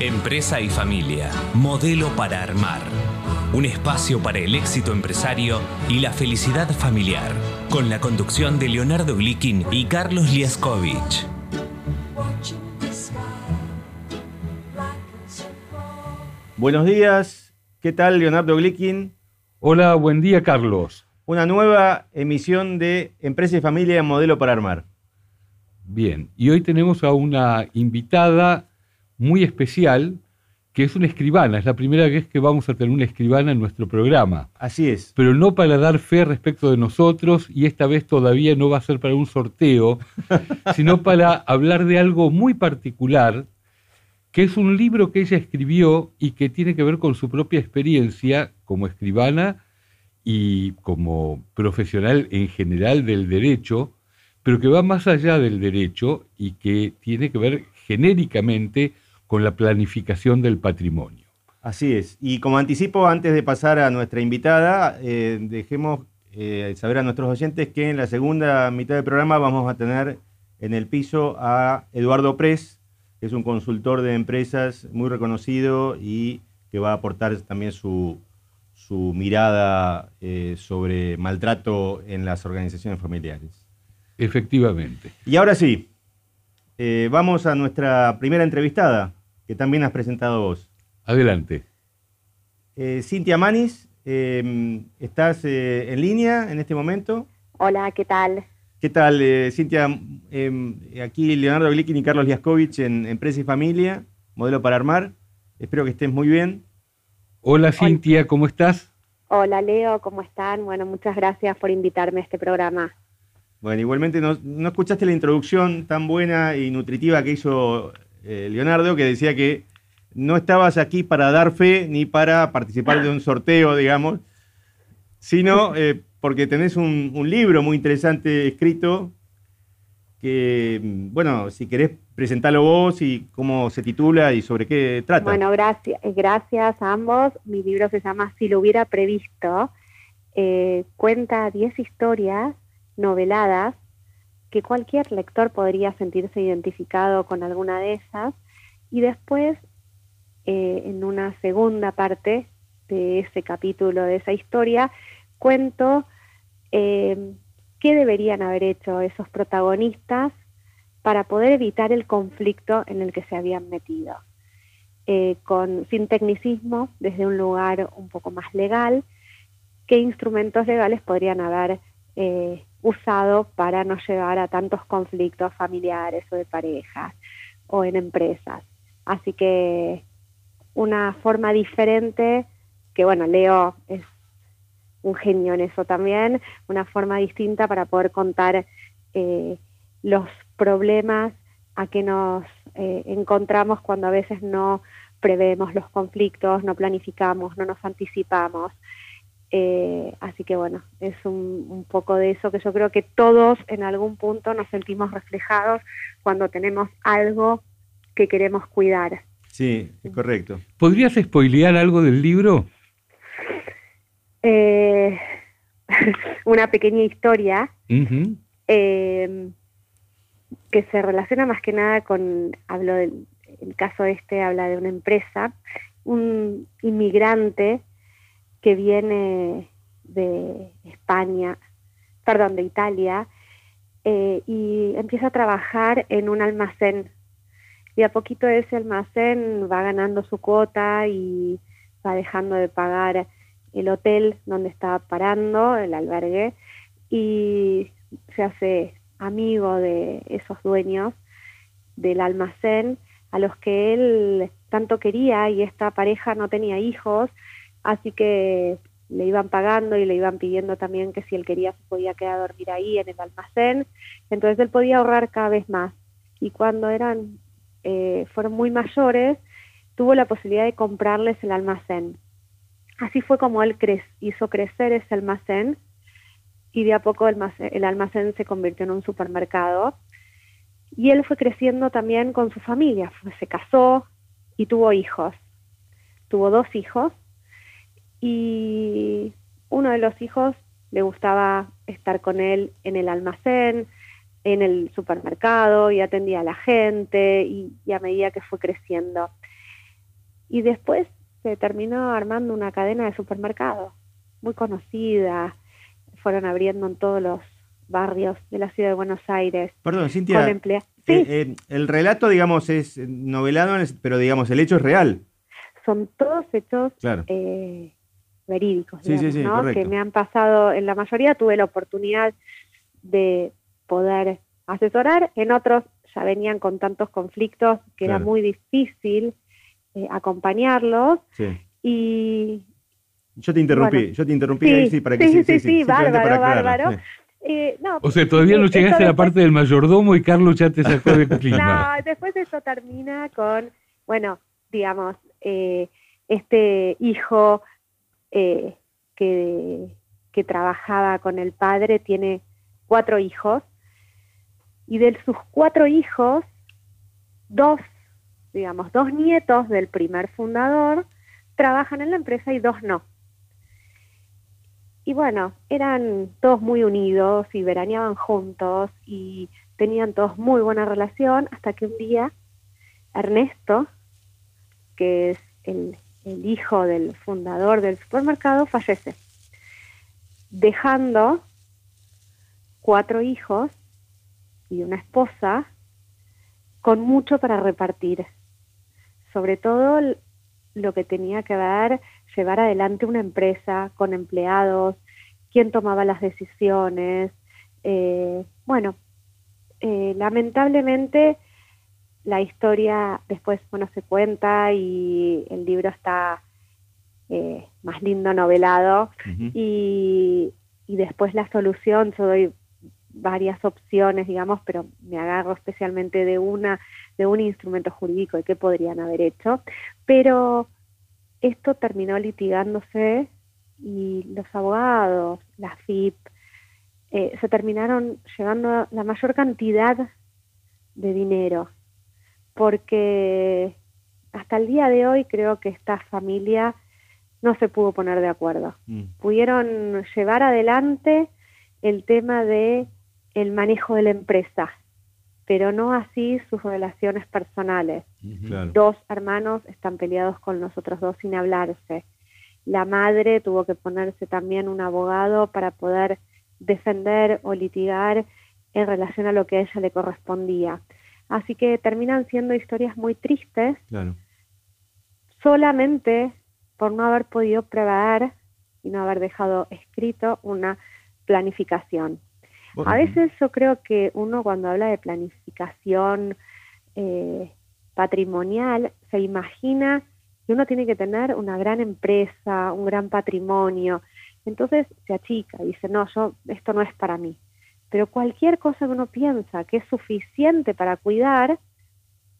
Empresa y familia, modelo para armar. Un espacio para el éxito empresario y la felicidad familiar, con la conducción de Leonardo Glikin y Carlos Liaskovich. Buenos días, ¿qué tal Leonardo Glikin? Hola, buen día Carlos. Una nueva emisión de Empresa y Familia, modelo para armar. Bien, y hoy tenemos a una invitada muy especial, que es una escribana. Es la primera vez que vamos a tener una escribana en nuestro programa. Así es. Pero no para dar fe respecto de nosotros, y esta vez todavía no va a ser para un sorteo, sino para hablar de algo muy particular, que es un libro que ella escribió y que tiene que ver con su propia experiencia como escribana y como profesional en general del derecho, pero que va más allá del derecho y que tiene que ver genéricamente con la planificación del patrimonio. Así es. Y como anticipo, antes de pasar a nuestra invitada, eh, dejemos eh, saber a nuestros oyentes que en la segunda mitad del programa vamos a tener en el piso a Eduardo Pres, que es un consultor de empresas muy reconocido y que va a aportar también su, mirada eh, sobre maltrato en las organizaciones familiares. Efectivamente. Y ahora sí, vamos a nuestra primera entrevistada que también has presentado vos. Adelante. Eh, Cintia Manis, em, ¿estás eh, en línea en este momento? Hola, ¿qué tal? ¿Qué tal, eh, Cintia? Em, aquí Leonardo Glikin y Carlos Liaskovich en Empresa y Familia, modelo para armar. Espero que estés muy bien. Hola, Cintia, ¿cómo estás? Hola, Leo, ¿cómo están? Bueno, muchas gracias por invitarme a este programa. Bueno, igualmente no, no escuchaste la introducción tan buena y nutritiva que hizo eh, Leonardo, que decía que no estabas aquí para dar fe ni para participar de un sorteo, digamos, sino eh, porque tenés un, libro muy interesante escrito que, bueno, si querés presentarlo vos y cómo se titula y sobre qué trata. Bueno, gracias, gracias a ambos. Mi libro se llama Si lo hubiera previsto. Eh, cuenta 10 historias noveladas que cualquier lector podría sentirse identificado con alguna de esas y después eh, en una segunda parte de ese capítulo, de esa historia, cuento eh, qué deberían haber hecho esos protagonistas para poder evitar el conflicto en el que se habían metido. Eh, con, sin tecnicismo, desde un lugar un poco más legal, qué instrumentos legales podrían haber usado para no llevar a tantos conflictos familiares o de parejas o en empresas. Así que una forma diferente, que bueno, Leo es un genio en eso también, una forma distinta para poder contar eh, los problemas a que nos eh, encontramos cuando a veces no prevemos los conflictos, no planificamos, no nos anticipamos. Eh, así que bueno, es un, poco de eso que yo creo que todos en algún punto nos sentimos reflejados cuando tenemos algo que queremos cuidar. Sí, es correcto. ¿Podrías spoilear algo del libro? Eh, una pequeña historia eh, que se relaciona más que nada con, hablo del el caso este, habla de una empresa, un inmigrante que viene de España, perdón, de Italia, eh, y empieza a trabajar en un almacén. Y a poquito ese almacén va ganando su cuota y va dejando de pagar el hotel donde estaba parando, el albergue, y se hace amigo de esos dueños del almacén a los que él tanto quería y esta pareja no tenía hijos Así que le iban pagando y le iban pidiendo también que si él quería se podía quedar a dormir ahí en el almacén. Entonces él podía ahorrar cada vez más. Y cuando eran, eh, fueron muy mayores, tuvo la posibilidad de comprarles el almacén. Así fue como él hizo crecer ese almacén y de a poco el almacén, se convirtió en un supermercado. Y él fue creciendo también con su familia, se casó y tuvo hijos. Tuvo dos hijos y uno de los hijos le gustaba estar con él en el almacén, en el supermercado y atendía a la gente y, a medida que fue creciendo. Y después se terminó armando una cadena de supermercados muy conocida, fueron abriendo en todos los barrios de la ciudad de Buenos Aires. Perdón, Cintia, eh, eh, el relato, digamos, es novelado, pero digamos, el hecho es real. Son todos hechos eh, verídicos, que me han pasado, en la mayoría tuve la oportunidad de poder asesorar, en otros ya venían con tantos conflictos que era muy difícil acompañarlos. Y, yo te interrumpí, yo te interrumpí ahí sí, para que sí, sí, sí, bárbaro, bárbaro. Eh, o sea, todavía no llegaste a la parte del mayordomo y Carlos ya te sacó de clima. No, después eso termina con, bueno, digamos, eh, este hijo eh, que, que trabajaba con el padre tiene cuatro hijos y de sus cuatro hijos, dos, digamos, dos nietos del primer fundador trabajan en la empresa y dos no. Y bueno, eran todos muy unidos y veraneaban juntos y tenían todos muy buena relación hasta que un día Ernesto, que es el, hijo del fundador del supermercado, fallece, dejando cuatro hijos y una esposa con mucho para repartir, sobre todo lo que tenía que ver llevar adelante una empresa con empleados, quién tomaba las decisiones. Eh, bueno, eh, lamentablemente la historia después bueno se cuenta y el libro está eh, más lindo novelado. Y, y, después la solución yo doy varias opciones digamos pero me agarro especialmente de una de un instrumento jurídico de qué podrían haber hecho. Pero esto terminó litigándose y los abogados, la FIP, eh, se terminaron llevando la mayor cantidad de dinero, porque hasta el día de hoy creo que esta familia no se pudo poner de acuerdo. Mm. Pudieron llevar adelante el tema de el manejo de la empresa, pero no así sus relaciones personales. Dos hermanos están peleados con los otros dos sin hablarse. La madre tuvo que ponerse también un abogado para poder defender o litigar en relación a lo que a ella le correspondía. Así que terminan siendo historias muy tristes, solamente por no haber podido prever y no haber dejado escrito una planificación. A veces yo creo que uno cuando habla de planificación eh, patrimonial se imagina que uno tiene que tener una gran empresa, un gran patrimonio. Entonces se achica y dice, no, yo, esto no es para mí. Pero cualquier cosa que uno piensa que es suficiente para cuidar,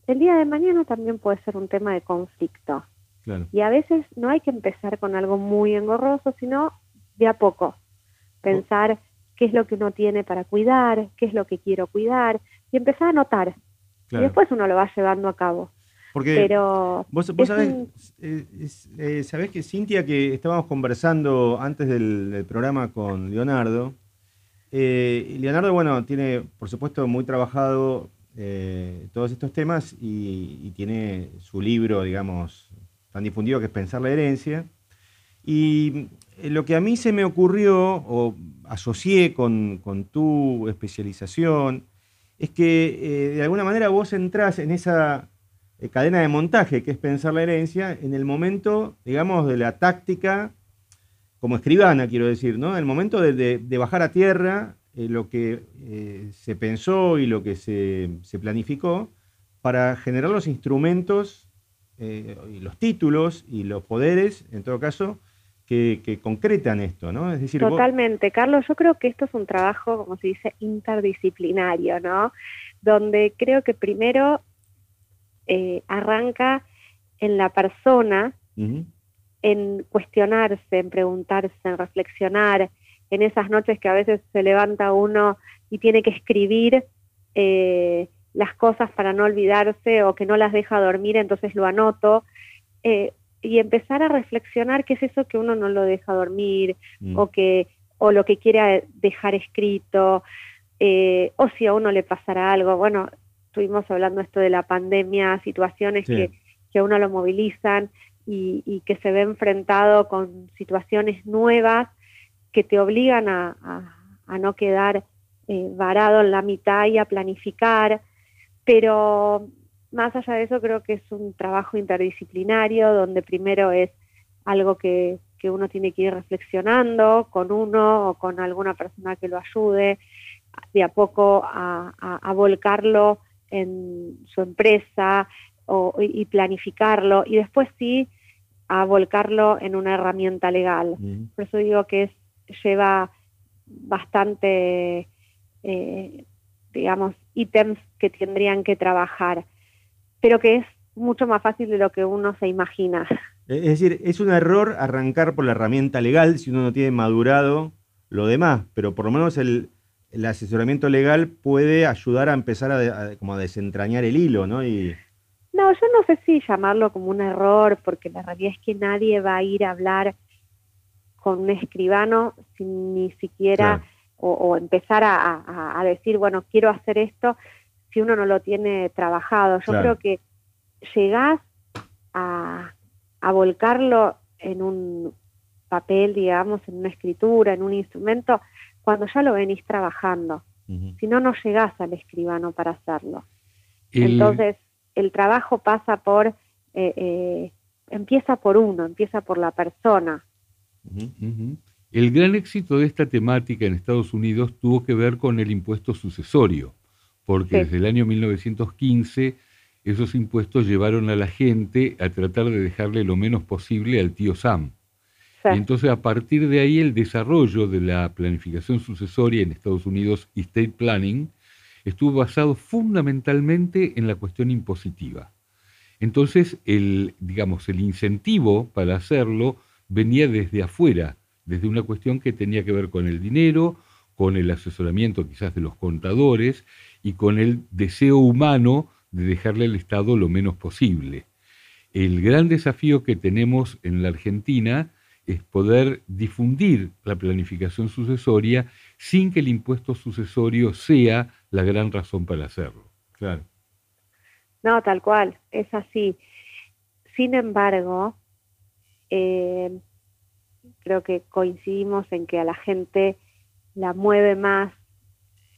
el día de mañana también puede ser un tema de conflicto. Y a veces no hay que empezar con algo muy engorroso, sino de a poco. Pensar qué es lo que uno tiene para cuidar, qué es lo que quiero cuidar, y empezar a notar. Y después uno lo va llevando a cabo. Porque Pero vos, sabés, eh, eh, sabés, que Cintia, que estábamos conversando antes del, programa con Leonardo, eh, Leonardo, bueno, tiene, por supuesto, muy trabajado todos estos temas y, tiene su libro, digamos, tan difundido que es Pensar la herencia. Y lo que a mí se me ocurrió, o asocié con, tu especialización, es que eh, de alguna manera vos entrás en esa eh, cadena de montaje que es pensar la herencia en el momento, digamos, de la táctica, como escribana, quiero decir, ¿no? En el momento de, bajar a tierra eh, lo que se pensó y lo que se, se planificó para generar los instrumentos y los títulos y los poderes, en todo caso, que, concretan esto, ¿no? Es decir, Totalmente, Carlos, yo creo que esto es un trabajo, como se dice, interdisciplinario, ¿no? Donde creo que primero eh, arranca en la persona, en cuestionarse, en preguntarse, en reflexionar, en esas noches que a veces se levanta uno y tiene que escribir eh, las cosas para no olvidarse o que no las deja dormir, entonces lo anoto. Eh, y empezar a reflexionar qué es eso que uno no lo deja dormir mm. o que o lo que quiere dejar escrito eh, o si a uno le pasará algo bueno estuvimos hablando esto de la pandemia situaciones que, que a uno lo movilizan y, que se ve enfrentado con situaciones nuevas que te obligan a, no quedar eh, varado en la mitad y a planificar, pero más allá de eso creo que es un trabajo interdisciplinario donde primero es algo que, uno tiene que ir reflexionando con uno o con alguna persona que lo ayude, de a poco a, volcarlo en su empresa y planificarlo. Y después sí a volcarlo en una herramienta legal. Por eso digo que es, lleva bastante, eh, digamos, ítems que tendrían que trabajar, pero que es mucho más fácil de lo que uno se imagina. Es decir, es un error arrancar por la herramienta legal si uno no tiene madurado lo demás, pero por lo menos el, asesoramiento legal puede ayudar a empezar a, como a desentrañar el hilo, ¿no? Y, no, yo no sé si llamarlo como un error, porque la realidad es que nadie va a ir a hablar con un escribano sin ni siquiera o, empezar a, decir, bueno, quiero hacer esto, si uno no lo tiene trabajado. Yo creo que llegás a, volcarlo en un papel, digamos, en una escritura, en un instrumento, cuando ya lo venís trabajando. Si no, no llegás al escribano para hacerlo. Entonces, el trabajo pasa por, eh, eh, empieza por uno, empieza por la persona. El gran éxito de esta temática en Estados Unidos tuvo que ver con el impuesto sucesorio, porque desde el año 1915 esos impuestos llevaron a la gente a tratar de dejarle lo menos posible al tío Sam. Y entonces a partir de ahí el desarrollo de la planificación sucesoria en Estados Unidos, estate planning, estuvo basado fundamentalmente en la cuestión impositiva. Entonces, el, digamos, el incentivo para hacerlo venía desde afuera, desde una cuestión que tenía que ver con el dinero, con el asesoramiento quizás de los contadores y con el deseo humano de dejarle al Estado lo menos posible. El gran desafío que tenemos en la Argentina es poder difundir la planificación sucesoria sin que el impuesto sucesorio sea la gran razón para hacerlo. Claro. No, tal cual, es así. Sin embargo, eh, creo que coincidimos en que a la gente la mueve más,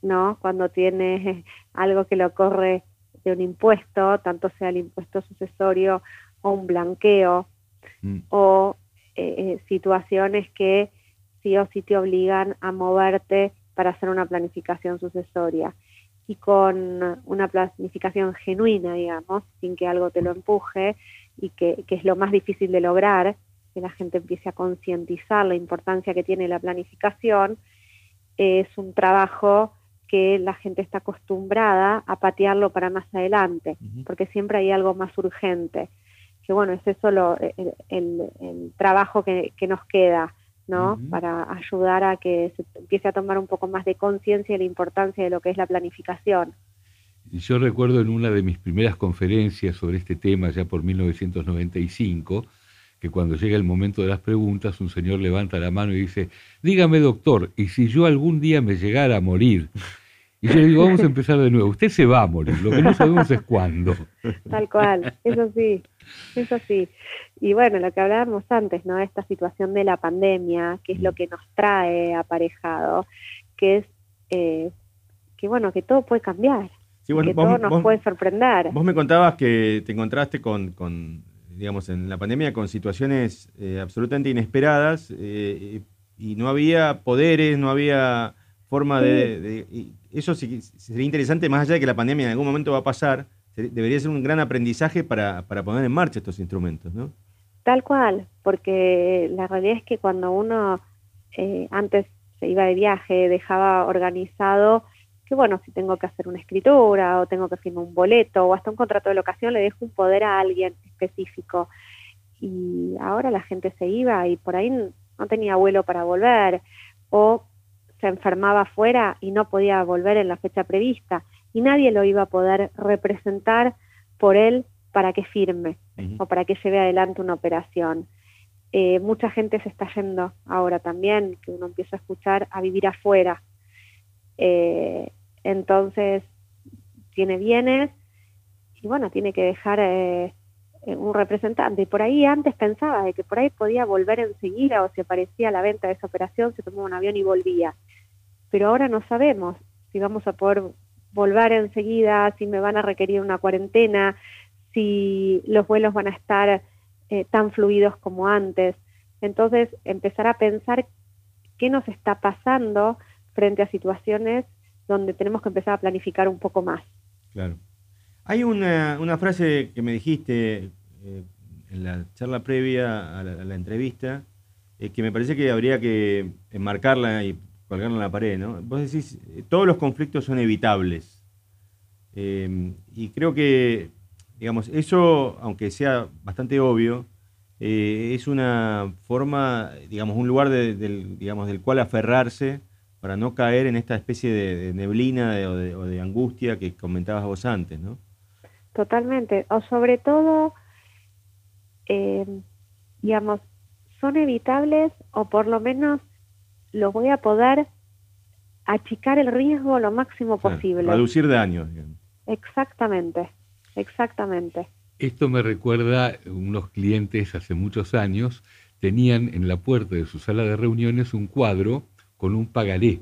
¿no? Cuando tiene algo que lo corre de un impuesto, tanto sea el impuesto sucesorio o un blanqueo, mm. o eh, eh, situaciones que sí o sí te obligan a moverte para hacer una planificación sucesoria y con una planificación genuina, digamos, sin que algo te lo empuje y que, es lo más difícil de lograr, que la gente empiece a concientizar la importancia que tiene la planificación, es un trabajo que la gente está acostumbrada a patearlo para más adelante, porque siempre hay algo más urgente. Que bueno, es eso lo, el, trabajo que, que nos queda ¿no? Para ayudar a que se empiece a tomar un poco más de conciencia de la importancia de lo que es la planificación. Yo recuerdo en una de mis primeras conferencias sobre este tema, ya por 1995, que cuando llega el momento de las preguntas, un señor levanta la mano y dice, dígame doctor, ¿y si yo algún día me llegara a morir? Y yo le digo, vamos a empezar de nuevo, usted se va a morir, lo que no sabemos es cuándo. Tal cual, eso sí, eso sí. Y bueno, lo que hablábamos antes, ¿no? Esta situación de la pandemia, que es lo que nos trae aparejado, que es eh, que bueno, que todo puede cambiar, que todo nos puede sorprender. Vos me contabas que te encontraste con, con digamos, en la pandemia con situaciones eh, absolutamente inesperadas eh, y no había poderes, no había forma de... eso sí, sería interesante, más allá de que la pandemia en algún momento va a pasar, debería ser un gran aprendizaje para, para poner en marcha estos instrumentos, ¿no? Tal cual, porque la realidad es que cuando uno eh, antes se iba de viaje, dejaba organizado que bueno, si tengo que hacer una escritura o tengo que firmar un boleto o hasta un contrato de locación, le dejo un poder a alguien específico. Y ahora la gente se iba y por ahí no tenía vuelo para volver o se enfermaba afuera y no podía volver en la fecha prevista y nadie lo iba a poder representar por él para que firme o para que lleve adelante una operación. Eh, mucha gente se está yendo ahora también, que uno empieza a escuchar, a vivir afuera. Eh, entonces, tiene bienes y bueno, tiene que dejar eh, un representante. Y por ahí antes pensaba de que por ahí podía volver enseguida o si aparecía la venta de esa operación, se tomaba un avión y volvía. Pero ahora no sabemos si vamos a poder volver enseguida, si me van a requerir una cuarentena, si los vuelos van a estar eh, tan fluidos como antes. Entonces, empezar a pensar qué nos está pasando frente a situaciones donde tenemos que empezar a planificar un poco más. Claro. Hay una, frase que me dijiste eh, en la charla previa a la, entrevista, eh, que me parece que habría que enmarcarla y colgarla en la pared, ¿no? Vos decís, todos los conflictos son evitables. y creo que Digamos, eso, aunque sea bastante obvio, eh, es una forma, digamos, un lugar del, digamos, del cual aferrarse para no caer en esta especie de, neblina o, de, angustia que comentabas vos antes, ¿no? Totalmente. O sobre todo, eh, digamos, son evitables o por lo menos lo voy a poder achicar el riesgo lo máximo posible. reducir daños. Exactamente. Exactamente. Esto me recuerda unos clientes hace muchos años tenían en la puerta de su sala de reuniones un cuadro con un pagaré.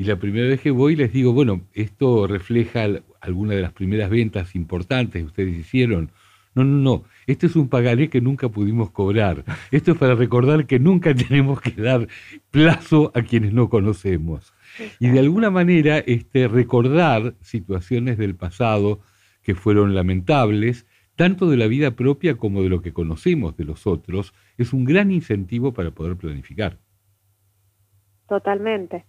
Y la primera vez que voy les digo, bueno, esto refleja alguna de las primeras ventas importantes que ustedes hicieron. No, no, no, este es un pagaré que nunca pudimos cobrar. Esto es para recordar que nunca tenemos que dar plazo a quienes no conocemos. Y de alguna manera, este, recordar situaciones del pasado, que fueron lamentables, tanto de la vida propia como de lo que conocemos de los otros, es un gran incentivo para poder planificar. Totalmente,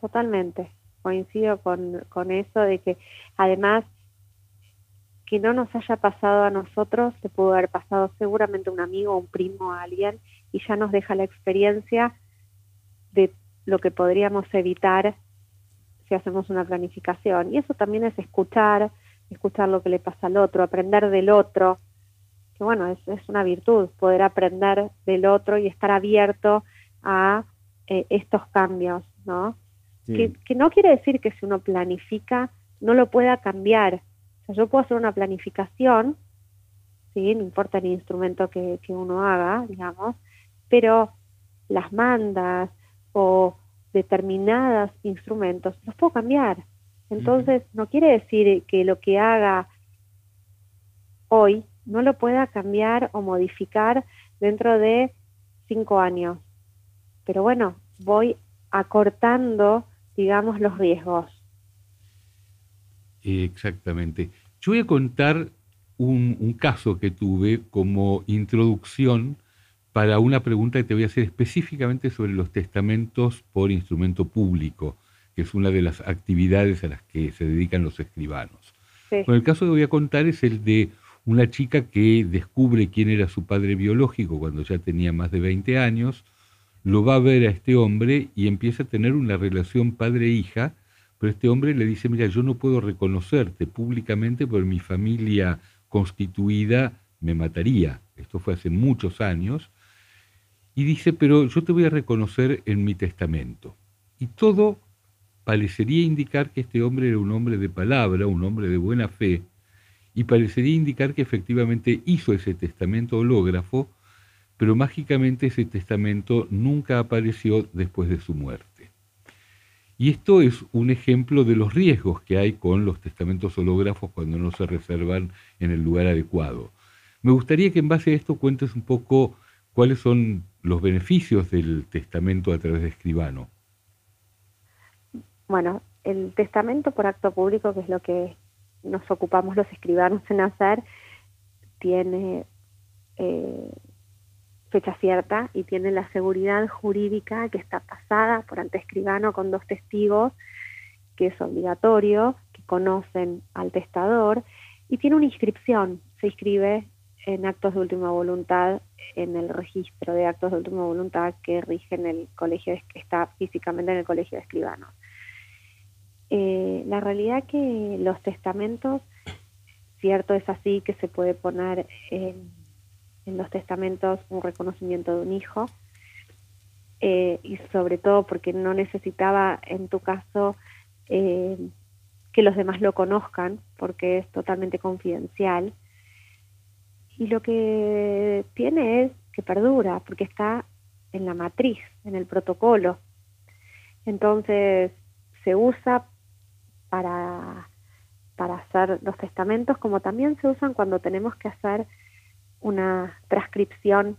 totalmente. Coincido con, con eso de que además que no nos haya pasado a nosotros, se pudo haber pasado seguramente a un amigo, un primo, a alguien, y ya nos deja la experiencia de lo que podríamos evitar si hacemos una planificación. Y eso también es escuchar, escuchar lo que le pasa al otro, aprender del otro, que bueno, es, es una virtud poder aprender del otro y estar abierto a eh, estos cambios, ¿no? Que, no quiere decir que si uno planifica no lo pueda cambiar. O sea, yo puedo hacer una planificación, ¿sí? no importa el instrumento que, que uno haga, digamos, pero las mandas o determinados instrumentos los puedo cambiar. Entonces, no quiere decir que lo que haga hoy no lo pueda cambiar o modificar dentro de cinco años. Pero bueno, voy acortando, digamos, los riesgos. Exactamente. Yo voy a contar un, un, caso que tuve como introducción para una pregunta que te voy a hacer específicamente sobre los testamentos por instrumento público que es una de las actividades a las que se dedican los escribanos. el caso que voy a contar es el de una chica que descubre quién era su padre biológico cuando ya tenía más de 20 años, lo va a ver a este hombre y empieza a tener una relación padre-hija, pero este hombre le dice, mira, yo no puedo reconocerte públicamente porque mi familia constituida me mataría. Esto fue hace muchos años. Y dice, pero yo te voy a reconocer en mi testamento. Y todo parecería indicar que este hombre era un hombre de palabra, un hombre de buena fe, y parecería indicar que efectivamente hizo ese testamento hológrafo, pero mágicamente ese testamento nunca apareció después de su muerte. Y esto es un ejemplo de los riesgos que hay con los testamentos hológrafos cuando no se reservan en el lugar adecuado. Me gustaría que en base a esto cuentes un poco cuáles son los beneficios del testamento a través de escribano. Bueno, el testamento por acto público, que es lo que nos ocupamos los escribanos en hacer, tiene eh, fecha cierta y tiene la seguridad jurídica que está pasada por ante escribano con dos testigos, que es obligatorio, que conocen al testador, y tiene una inscripción, se inscribe en actos de última voluntad en el registro de actos de última voluntad que rige en el colegio, que está físicamente en el colegio de escribanos. Eh, la realidad que los testamentos, cierto es así que se puede poner en, los testamentos un reconocimiento de un hijo, eh, y sobre todo porque no necesitaba en tu caso eh, que los demás lo conozcan, porque es totalmente confidencial. y lo que tiene es que perdura, porque está en la matriz, en el protocolo. Entonces se usa para, para hacer los testamentos, como también se usan cuando tenemos que hacer una transcripción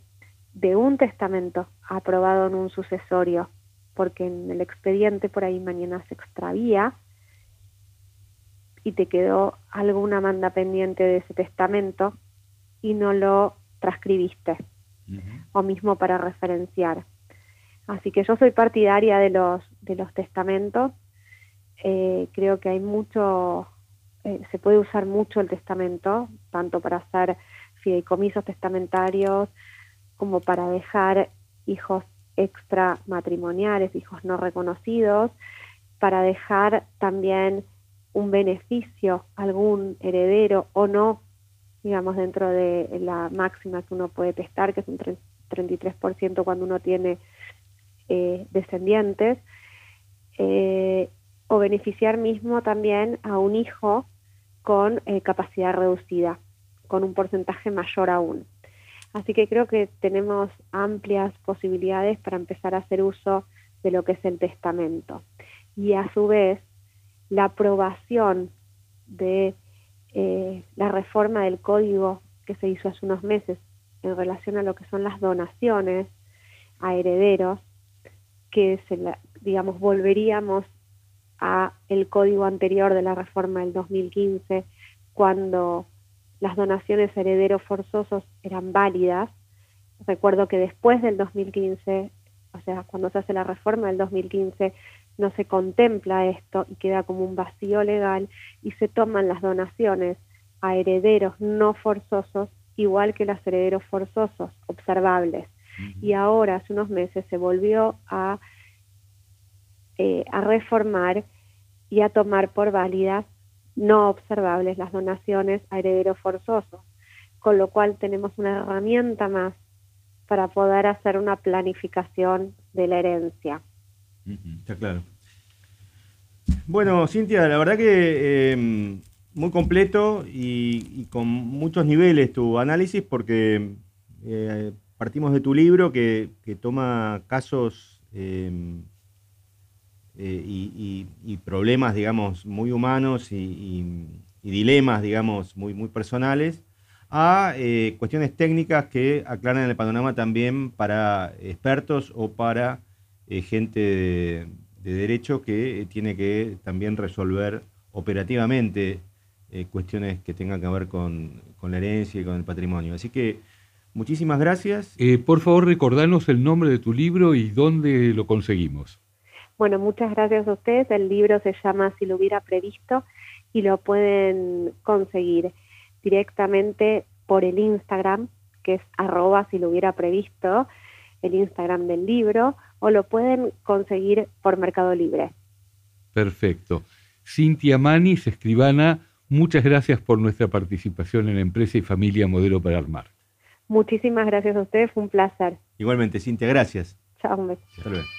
de un testamento aprobado en un sucesorio, porque en el expediente por ahí mañana se extravía y te quedó alguna manda pendiente de ese testamento y no lo transcribiste, o mismo para referenciar. Así que yo soy partidaria de los, de los testamentos, eh, creo que hay mucho, eh, se puede usar mucho el testamento, tanto para hacer fideicomisos testamentarios como para dejar hijos extramatrimoniales, hijos no reconocidos, para dejar también un beneficio algún heredero o no, digamos, dentro de la máxima que uno puede testar, que es un 33% cuando uno tiene eh, descendientes, eh, o beneficiar mismo también a un hijo con eh, capacidad reducida, con un porcentaje mayor aún. Así que creo que tenemos amplias posibilidades para empezar a hacer uso de lo que es el testamento. Y a su vez, la aprobación de eh, la reforma del código que se hizo hace unos meses en relación a lo que son las donaciones a herederos, que se digamos volveríamos a el código anterior de la reforma del 2015 cuando las donaciones a herederos forzosos eran válidas. Recuerdo que después del 2015, o sea, cuando se hace la reforma del 2015, no se contempla esto y queda como un vacío legal y se toman las donaciones a herederos no forzosos igual que los herederos forzosos observables. Y ahora, hace unos meses, se volvió a, eh, a reformar y a tomar por válidas no observables las donaciones a herederos forzosos, con lo cual tenemos una herramienta más para poder hacer una planificación de la herencia. Está claro. Bueno, Cintia, la verdad que em, muy completo y, con muchos niveles tu análisis porque eh, partimos de tu libro que, toma casos em, eh, y, problemas, digamos, muy humanos y, dilemas, digamos, muy, muy personales, a eh, cuestiones técnicas que aclaran el panorama también para expertos o para eh, gente de, derecho que tiene que también resolver operativamente cuestiones que tengan que ver con, con, la herencia y con el patrimonio. Así que muchísimas gracias. por favor, recordanos el nombre de tu libro y dónde lo conseguimos. Bueno, muchas gracias a ustedes. El libro se llama Si lo hubiera previsto y lo pueden conseguir directamente por el Instagram, que es arroba si lo hubiera previsto, el Instagram del libro, o lo pueden conseguir por Mercado Libre. Perfecto. Cintia Manis, escribana, muchas gracias por nuestra participación en Empresa y Familia Modelo para Armar. Muchísimas gracias a ustedes, fue un placer. Igualmente, Cintia, gracias. Chao, un beso. y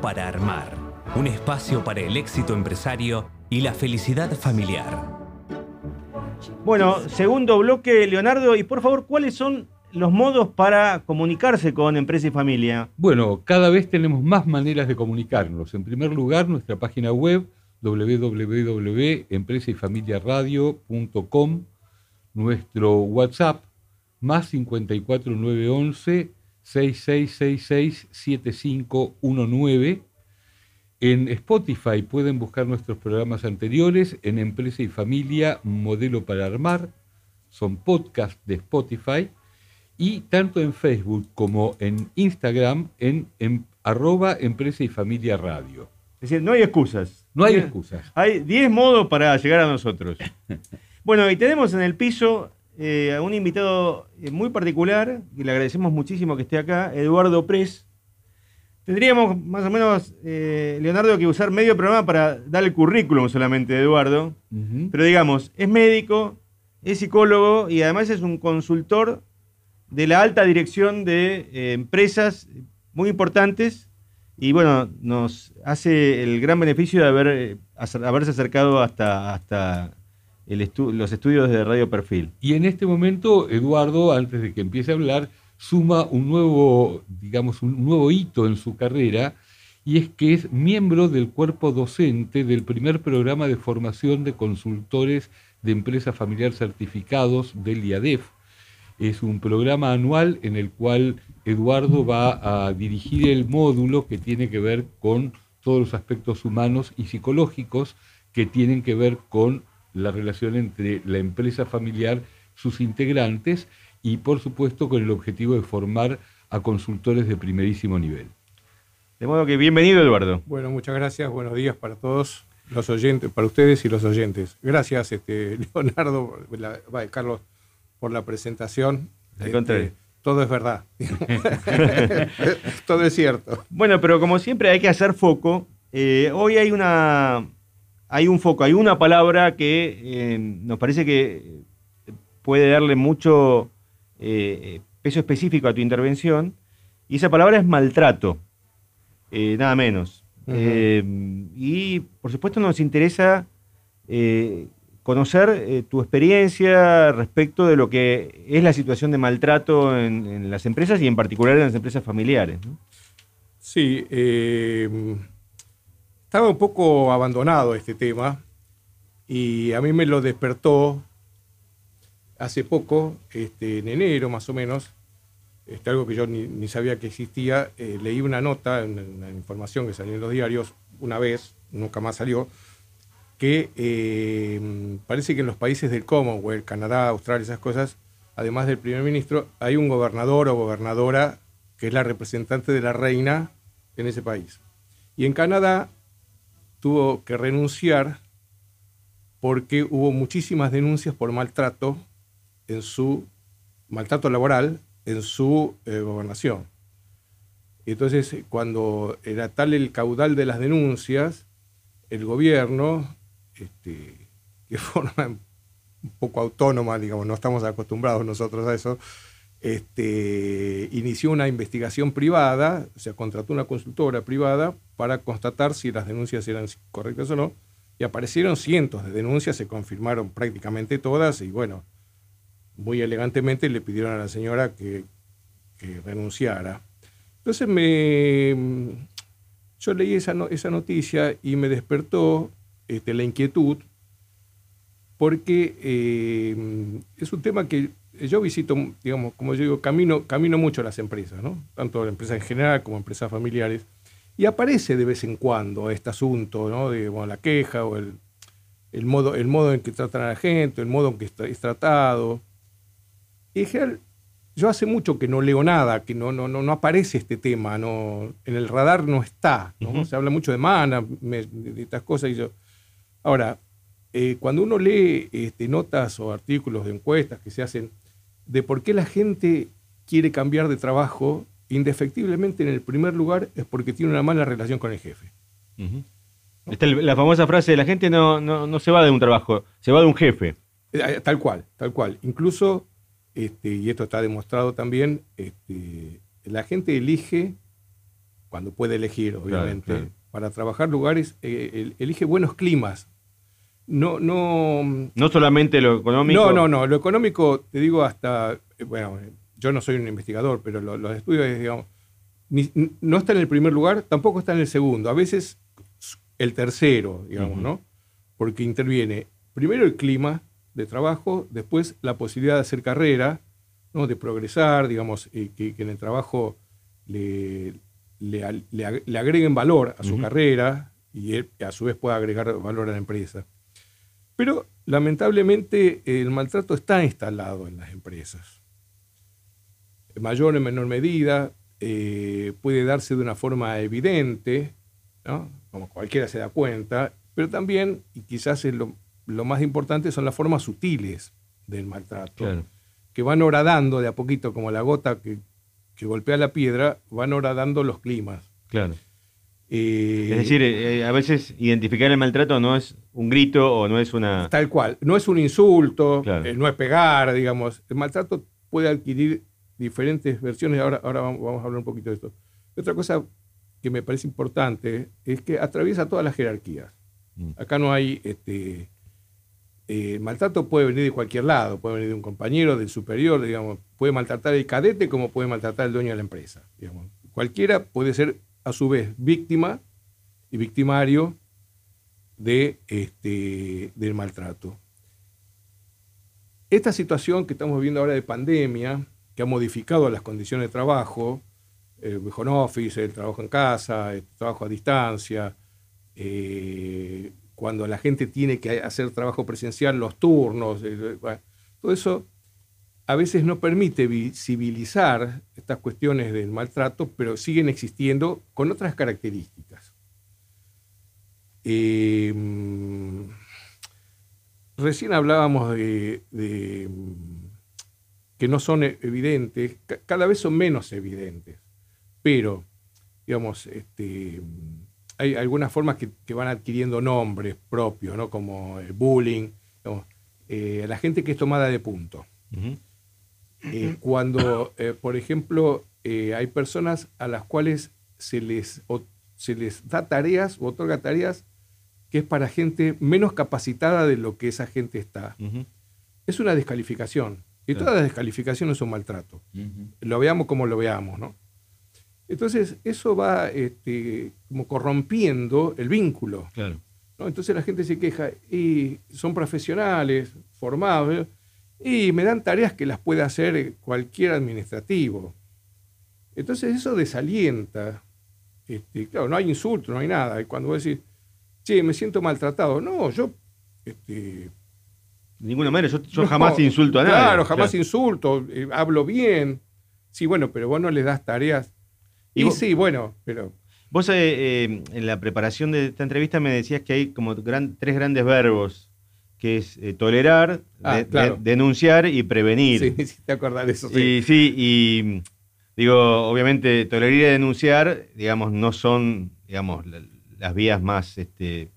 Para armar. Un espacio para el éxito empresario y la felicidad familiar. Bueno, segundo bloque, Leonardo, y por favor, ¿cuáles son los modos para comunicarse con empresa y familia? Bueno, cada vez tenemos más maneras de comunicarnos. En primer lugar, nuestra página web www.empresaifamiliaradio.com, nuestro WhatsApp más 54911 6666-7519. En Spotify pueden buscar nuestros programas anteriores en Empresa y Familia Modelo para Armar. Son podcasts de Spotify. Y tanto en Facebook como en Instagram en, arroba Empresa y Familia Radio. Es decir, no hay excusas. No hay excusas. Hay 10 modos para llegar a nosotros. bueno, y tenemos en el piso eh, a un invitado eh, muy particular, y le agradecemos muchísimo que esté acá, Eduardo Pres. Tendríamos más o menos, eh, Leonardo, que usar medio programa para dar el currículum solamente de Eduardo. Pero digamos, es médico, es psicólogo y además es un consultor de la alta dirección de empresas muy importantes. Y bueno, nos hace el gran beneficio de haber, haberse acercado hasta, hasta los estudios de Radio Perfil. Y en este momento, Eduardo, antes de que empiece a hablar, suma un nuevo, digamos, un nuevo hito en su carrera, y es que es miembro del cuerpo docente del primer programa de formación de consultores de empresa familiar certificados del IADEF. Es un programa anual en el cual Eduardo va a dirigir el módulo que tiene que ver con todos los aspectos humanos y psicológicos que tienen que ver con la relación entre la empresa familiar, sus integrantes y por supuesto con el objetivo de formar a consultores de primerísimo nivel. De modo que bienvenido Eduardo. Bueno, muchas gracias, buenos días para todos los oyentes, para ustedes y los oyentes. Gracias, este, Leonardo, Carlos, por la presentación. Este, todo es verdad. todo es cierto. Bueno, pero como siempre hay que hacer foco. Eh, hoy hay una, hay un foco, hay una palabra que eh, nos parece que puede darle mucho eh, peso específico a tu intervención, y esa palabra es maltrato, eh, nada menos. y por supuesto nos interesa conocer tu experiencia respecto de lo que es la situación de maltrato en, las empresas y en particular en las empresas familiares. Sí, estaba un poco abandonado este tema y a mí me lo despertó hace poco, este, en enero más o menos, este, algo que yo ni, sabía que existía. Eh, leí una nota, una, información que salió en los diarios una vez, nunca más salió, que eh, parece que en los países del Commonwealth, Canadá, Australia, esas cosas, además del primer ministro, hay un gobernador o gobernadora que es la representante de la reina en ese país. Y en Canadá tuvo que renunciar porque hubo muchísimas denuncias por maltrato en su maltrato laboral en su eh, gobernación. Entonces, cuando era tal el caudal de las denuncias, el gobierno, este, de forma un poco autónoma, digamos, no estamos acostumbrados nosotros a eso, este, inició una investigación privada, o sea, contrató una consultora privada para constatar si las denuncias eran correctas o no, y aparecieron cientos de denuncias, se confirmaron prácticamente todas, y bueno, muy elegantemente le pidieron a la señora que, renunciara. Entonces me, yo leí esa, esa noticia y me despertó este, la inquietud porque eh, es un tema que yo visito, digamos, como yo digo, camino, camino mucho las empresas, ¿no? tanto la empresa en general como empresas familiares, y aparece de vez en cuando este asunto ¿no? de la queja o el, modo, el modo en que tratan a la gente, el modo en que es tratado. Y en general, yo hace mucho que no leo nada, que no, no, no, aparece este tema, no, en el radar no está. ¿no? Se habla mucho de mana, de, estas cosas. Y yo, ahora, eh, cuando uno lee este, notas o artículos de encuestas que se hacen de por qué la gente quiere cambiar de trabajo, indefectiblemente en el primer lugar es porque tiene una mala relación con el jefe. la famosa frase de la gente no, no, no se va de un trabajo, se va de un jefe. Eh, tal cual, tal cual. Incluso este, y esto está demostrado también, este, la gente elige, cuando puede elegir, obviamente, para trabajar lugares, eh, elige buenos climas. No, no, no solamente lo económico. No, no, no. Lo económico, te digo, hasta, eh, bueno, yo no soy un investigador, pero los estudios, digamos, no está en el primer lugar, tampoco está en el segundo. A veces el tercero, digamos, ¿no? Porque interviene primero el clima, de trabajo, después la posibilidad de hacer carrera, ¿no? de progresar, digamos, que, en el trabajo le, le, agreguen valor a su carrera y él, a su vez pueda agregar valor a la empresa. Pero lamentablemente el maltrato está instalado en las empresas. En mayor o menor medida, eh, puede darse de una forma evidente, como cualquiera se da cuenta, pero también, y quizás es lo, lo más importante son las formas sutiles del maltrato, que van horadando de a poquito, como la gota que, golpea la piedra, van horadando los climas. Claro. Eh, es decir, eh, a veces identificar el maltrato no es un grito o no es una... Tal cual, no es un insulto, eh, no es pegar, digamos. El maltrato puede adquirir diferentes versiones, ahora, ahora vamos a hablar un poquito de esto. Otra cosa que me parece importante es que atraviesa todas las jerarquías. Mm. Acá no hay este, el eh, maltrato puede venir de cualquier lado, puede venir de un compañero, del superior, digamos, puede maltratar el cadete como puede maltratar el dueño de la empresa. Digamos. Cualquiera puede ser a su vez víctima y victimario de, este, del maltrato. Esta situación que estamos viendo ahora de pandemia, que ha modificado las condiciones de trabajo, el home office, el trabajo en casa, el trabajo a distancia, eh, cuando la gente tiene que hacer trabajo presencial, los turnos, eh, todo eso a veces no permite visibilizar estas cuestiones del maltrato, pero siguen existiendo con otras características. Em, recién hablábamos de, que no son evidentes, cada vez son menos evidentes, pero, digamos, este, hay algunas formas que, van adquiriendo nombres propios, ¿no? como el bullying, eh, la gente que es tomada de punto. Eh, cuando, eh, por ejemplo, hay personas a las cuales se les, se les da tareas o otorga tareas que es para gente menos capacitada de lo que esa gente está. Es una descalificación. Y todas las descalificaciones son maltrato. Lo veamos como lo veamos, ¿no? Entonces, eso va este, como corrompiendo el vínculo. Entonces la gente se queja, y son profesionales, formados, y me dan tareas que las puede hacer cualquier administrativo. Entonces eso desalienta. Este, claro, no hay insulto, no hay nada. Y cuando vos decís, che, me siento maltratado, no, yo... Este, de ninguna manera, yo, jamás insulto a nadie. Claro, jamás insulto, eh, hablo bien. Sí, bueno, pero vos no le das tareas y, sí, bueno, pero... Vos eh, eh, en la preparación de esta entrevista me decías que hay como gran- tres grandes verbos, que es eh, tolerar, Ah, de- de- claro. denunciar y prevenir. Sí, sí, te acordás de eso. Sí. Y sí, y digo, obviamente tolerar y denunciar, digamos, no son, digamos, la- las vías más, este,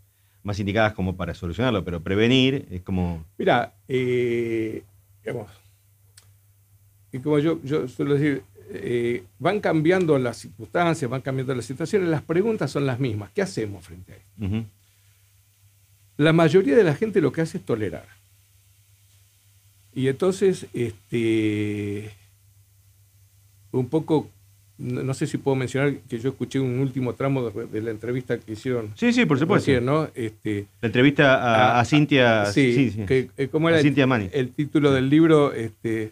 más indicadas como para solucionarlo, pero prevenir es como... Mira, eh, digamos, y como yo, yo suelo decir, eh, van cambiando las circunstancias, van cambiando las situaciones, las preguntas son las mismas. ¿Qué hacemos frente a esto? ujú, La mayoría de la gente lo que hace es tolerar. Y entonces, este, un poco, no, no sé si puedo mencionar que yo escuché un último tramo de, de la entrevista que hicieron. Sí, sí, por supuesto. recién, ¿no? Este, La entrevista a, a Cintia... sí, sí, sí. que- eh, ¿cómo era el, Cintia Mani. el título del libro? Este,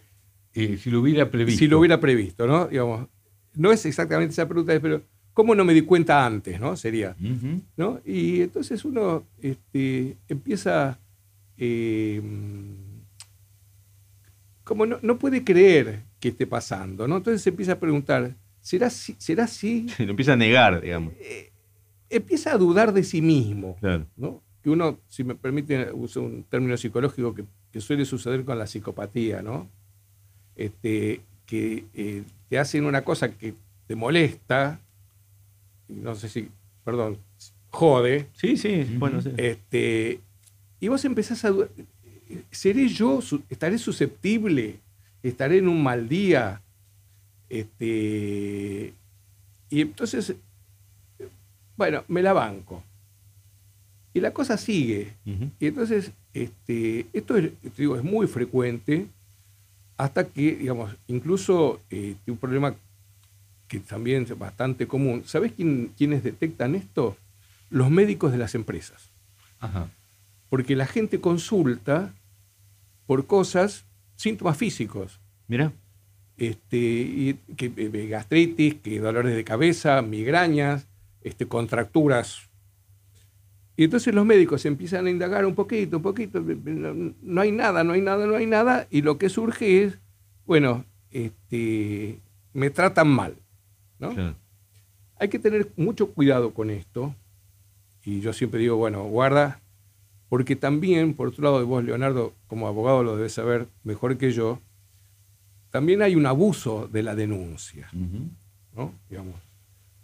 Eh, si lo hubiera previsto. si lo hubiera previsto, ¿no? Digamos, no es exactamente esa pregunta, pero ¿cómo no me di cuenta antes, no? Sería. ¿no? Y entonces uno este, empieza, eh, como no, no puede creer que esté pasando, ¿no? Entonces se empieza a preguntar, ¿será así? ¿Será así? Lo empieza a negar, digamos. Empieza a dudar de sí mismo, Claro. ¿no? Que uno, si me permite, uso un término psicológico que, que suele suceder con la psicopatía, ¿no? Este, que eh, te hacen una cosa que te molesta, no sé si, perdón, jode, Sí, sí, bueno, sí. este, y vos empezás a dudar, ¿seré yo, su- estaré susceptible, estaré en un mal día? Este, y entonces, bueno, me la banco. Y la cosa sigue. Y entonces, este, esto es, te digo, es muy frecuente hasta que, digamos, incluso eh, un problema que también es bastante común. ¿Sabés quién, quiénes detectan esto? Los médicos de las empresas. Ajá. Porque la gente consulta por cosas, síntomas físicos. Mira. Este, y que, eh, gastritis, que dolores de cabeza, migrañas, este, contracturas. Y entonces los médicos empiezan a indagar un poquito, un poquito, no, no hay nada, no hay nada, no hay nada, y lo que surge es, bueno, este, me tratan mal. ¿No? Claro. Hay que tener mucho cuidado con esto, y yo siempre digo, bueno, guarda, porque también, por otro lado, vos, Leonardo, como abogado lo debes saber mejor que yo, también hay un abuso de la denuncia. ¿no? Digamos,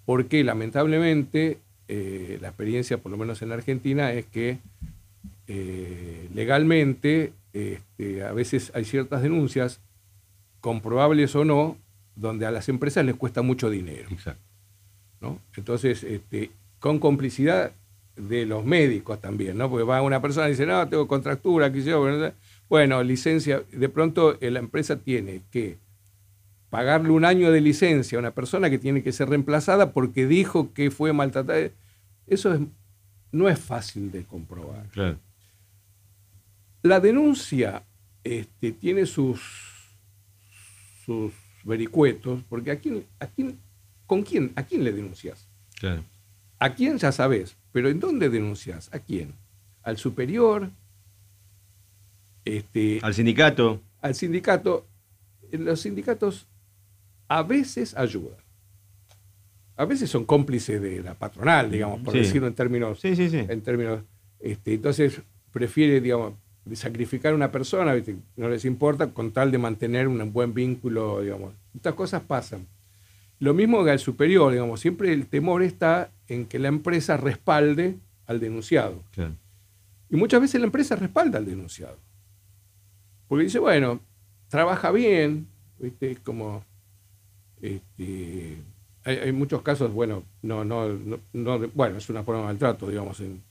porque lamentablemente eh, la experiencia, por lo menos en Argentina, es que eh, legalmente este, a veces hay ciertas denuncias, comprobables o no, donde a las empresas les cuesta mucho dinero. Exacto. ¿no? Entonces, este, con complicidad de los médicos también, ¿no? Porque va una persona y dice, no, tengo contractura, qué sé yo, bueno, licencia, de pronto eh, la empresa tiene que pagarle un año de licencia a una persona que tiene que ser reemplazada porque dijo que fue maltratada. Eso es- no es fácil de comprobar. Claro. La denuncia este, tiene sus, sus vericuetos, porque ¿a quién, a quién, ¿con quién, a quién le denuncias? Claro. ¿A quién ya sabes? Pero ¿en dónde denuncias? ¿A quién? ¿Al superior? Este, Al sindicato. al sindicato. Los sindicatos a veces ayudan. A veces son cómplices de la patronal, digamos, por Sí. decirlo en términos Sí, sí, sí. en términos, este, entonces prefiere, digamos, sacrificar a una persona, ¿viste? no les importa, con tal de mantener un buen vínculo, digamos. Estas cosas pasan. Lo mismo que al superior, digamos, siempre el temor está en que la empresa respalde al denunciado. Claro. Y muchas veces la empresa respalda al denunciado. Porque dice, bueno, trabaja bien, ¿viste? Como, este, hay, hay muchos casos, bueno, no, no, no, no- bueno, es una forma de maltrato, digamos, en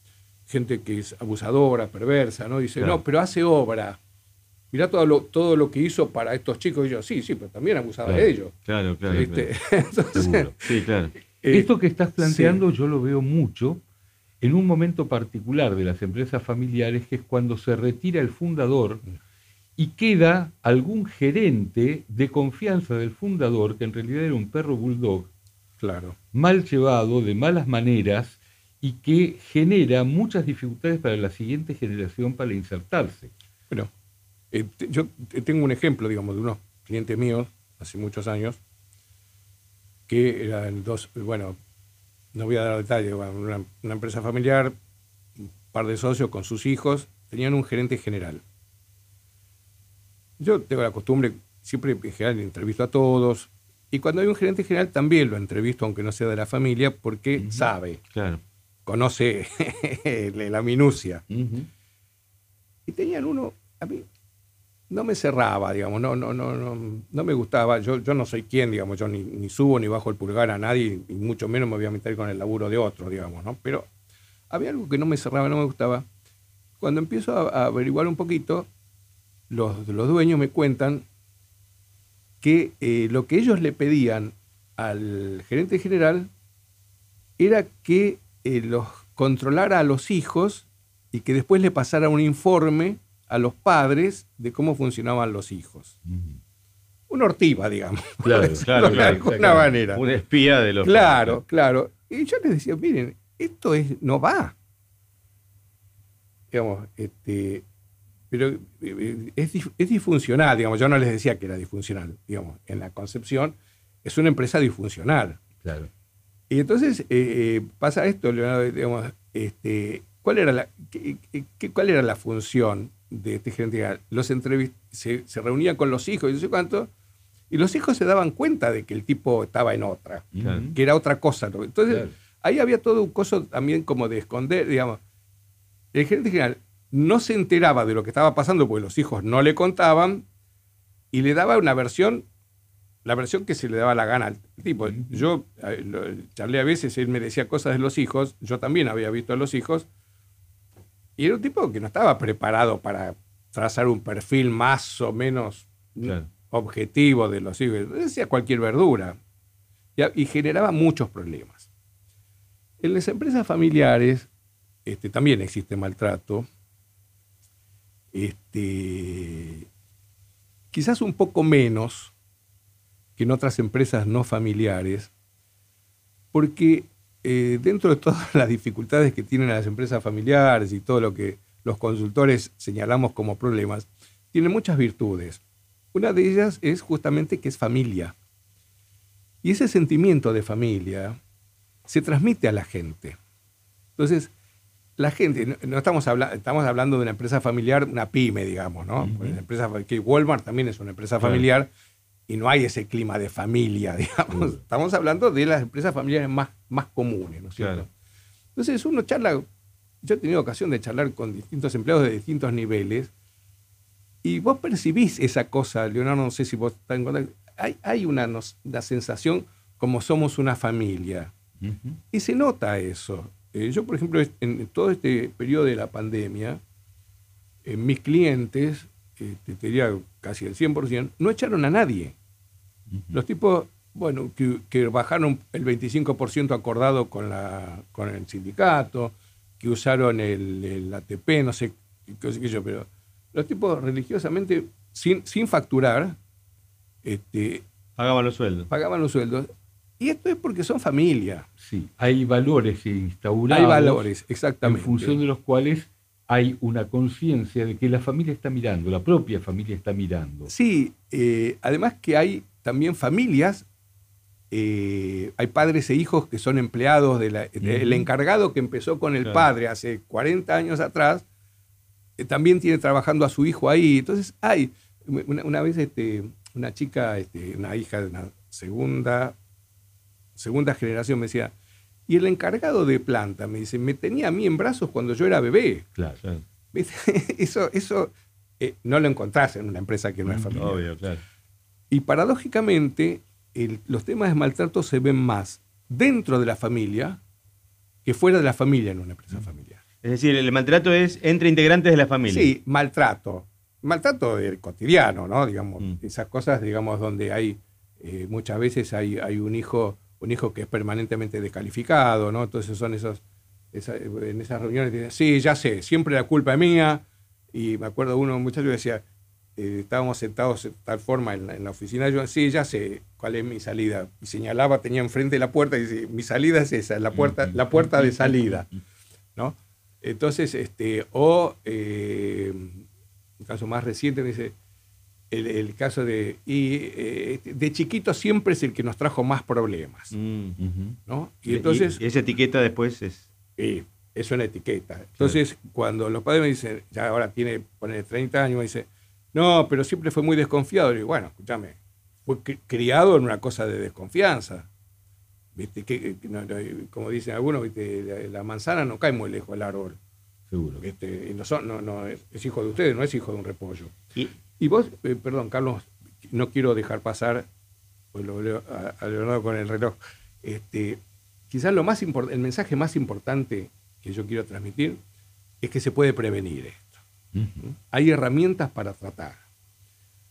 gente que es abusadora, perversa, ¿no? Dice, Claro. no, pero hace obra. Mirá todo lo, todo lo que hizo para estos chicos. Y yo, sí, sí, pero también abusaba Claro. de ellos. Claro, claro. ¿viste? claro. Entonces, Seguro. Sí, claro. eh, Esto que estás planteando yo lo veo mucho en un momento particular de las empresas familiares, que es cuando se retira el fundador y queda algún gerente de confianza del fundador, que en realidad era un perro bulldog, claro. mal llevado, de malas maneras, y que genera muchas dificultades para la siguiente generación para insertarse. Bueno, eh, yo te- tengo un ejemplo, digamos, de unos clientes míos, hace muchos años, que eran dos, bueno, no voy a dar detalles, bueno, una, una empresa familiar, un par de socios con sus hijos, tenían un gerente general. Yo tengo la costumbre, siempre en general entrevisto a todos, y cuando hay un gerente general también lo entrevisto, aunque no sea de la familia, porque sabe, Claro. Conoce la minucia. Ujú. Y tenían uno, a mí no me cerraba, digamos, no, no, no, no, no me gustaba. Yo, yo no soy quien, digamos, yo ni, ni subo ni bajo el pulgar a nadie, y mucho menos me voy a meter con el laburo de otro, digamos, ¿no? Pero había algo que no me cerraba, no me gustaba. Cuando empiezo a, a averiguar un poquito, los, los dueños me cuentan que eh, lo que ellos le pedían al gerente general era que eh, los controlara a los hijos y que después le pasara un informe a los padres de cómo funcionaban los hijos. Una ortiva, digamos. Claro, claro, de claro. alguna manera. Un espía de los. Claro, claro. Y yo les decía, miren, esto es, no va. Digamos, este, pero eh, es, es disfuncional, digamos, yo no les decía que era disfuncional, digamos, en la concepción es una empresa disfuncional. Claro. Y entonces eh, eh, pasa esto, Leonardo, digamos, este, ¿cuál, era la, qué- qué- ¿cuál era la función de este gerente general? Los se, se reunían con los hijos y no sé cuánto, y los hijos se daban cuenta de que el tipo estaba en otra Claro. que era otra cosa. ¿no? Entonces, Claro. ahí había todo un coso también como de esconder, digamos. El gerente general no se enteraba de lo que estaba pasando porque los hijos no le contaban y le daba una versión, la versión que se le daba la gana al tipo. Yo eh, lo- charlé a veces, él me decía cosas de los hijos, yo también había visto a los hijos, y era un tipo que no estaba preparado para trazar un perfil más o menos Claro. objetivo de los hijos. Decía cualquier verdura. Y, y generaba muchos problemas. En las empresas familiares este, también existe maltrato. Este, quizás un poco menos que en otras empresas no familiares, porque eh, dentro de todas las dificultades que tienen las empresas familiares y todo lo que los consultores señalamos como problemas, tiene muchas virtudes. Una de ellas es justamente que es familia. Y ese sentimiento de familia se transmite a la gente. Entonces, la gente, no, estamos, habla- estamos hablando de una empresa familiar, una pyme, digamos, ¿no? Porque la empresa, fa- que Walmart también es una empresa familiar y no hay ese clima de familia, digamos. Estamos hablando de las empresas familiares más, más comunes, ¿no es cierto? Claro. Entonces uno charla, yo he tenido ocasión de charlar con distintos empleados de distintos niveles y vos percibís esa cosa, Leonardo, no sé si vos estás en contacto, hay, hay una, una sensación como somos una familia. Ujú. Y se nota eso. Eh, yo, por ejemplo, en todo este periodo de la pandemia, eh, mis clientes, eh, te diría casi el 100%, no echaron a nadie. Los tipos, bueno, que, que bajaron el 25% acordado con, la, con el sindicato, que usaron el, el ATP, no sé qué sé qué yo, pero los tipos religiosamente, sin, sin facturar, este, Pagaban los sueldos. pagaban los sueldos. Y esto es porque son familia. Sí, hay valores instaurados Hay valores, en exactamente. función de los cuales hay una conciencia de que la familia está mirando, la propia familia está mirando. Sí, eh, además que hay también familias, eh, hay padres e hijos que son empleados del encargado que empezó con el Claro. padre hace 40 años atrás, eh, también tiene trabajando a su hijo ahí. Entonces hay, una, una vez este, una chica, este, una hija de una segunda, segunda generación me decía, y el encargado de planta me dice, me tenía a mí en brazos cuando yo era bebé. Claro. Claro. ¿Viste? Eso, eso eh, no lo encontrás en una empresa que no es familiar. Obvio, claro. Y paradójicamente, el- los temas de maltrato se ven más dentro de la familia que fuera de la familia en una empresa familiar. Es decir, el maltrato es entre integrantes de la familia. Sí, maltrato. Maltrato del cotidiano, ¿no? Digamos, Mm. esas cosas, digamos, donde hay, eh, muchas veces hay, hay un hijo, un hijo que es permanentemente descalificado, ¿no? Entonces son esos, esa- en esas reuniones, dicen, sí, ya sé, siempre la culpa es mía. Y me acuerdo uno, un muchacho que decía, eh, estábamos sentados de tal forma en la, en la oficina, yo, sí, ya sé cuál es mi salida. Y señalaba, tenía enfrente la puerta y dice, mi salida es esa, la puerta, la puerta de salida, ¿no? Entonces, este, o eh, un caso más reciente me dice, el, el caso de. Y eh, de chiquito siempre es el que nos trajo más problemas. Mm. ¿no? Y entonces. y esa etiqueta después es. Y es una etiqueta. Entonces, cuando los padres me dicen, ya ahora tiene, poner 30 años, me dice, no, pero siempre fue muy desconfiado. Y bueno, escúchame, fue cri- criado en una cosa de desconfianza. ¿Viste? Que, que no- no, como dicen algunos, ¿viste? La, la manzana no cae muy lejos del árbol. Seguro. ¿viste? Y no, son- no, no, es, es hijo de ustedes, no es hijo de un repollo. Y, Y vos, eh, perdón, Carlos, no quiero dejar pasar, pues lo veo a, a Leonardo con el reloj. Este, quizás lo más el mensaje más importante que yo quiero transmitir es que se puede prevenir esto. Hay herramientas para tratar.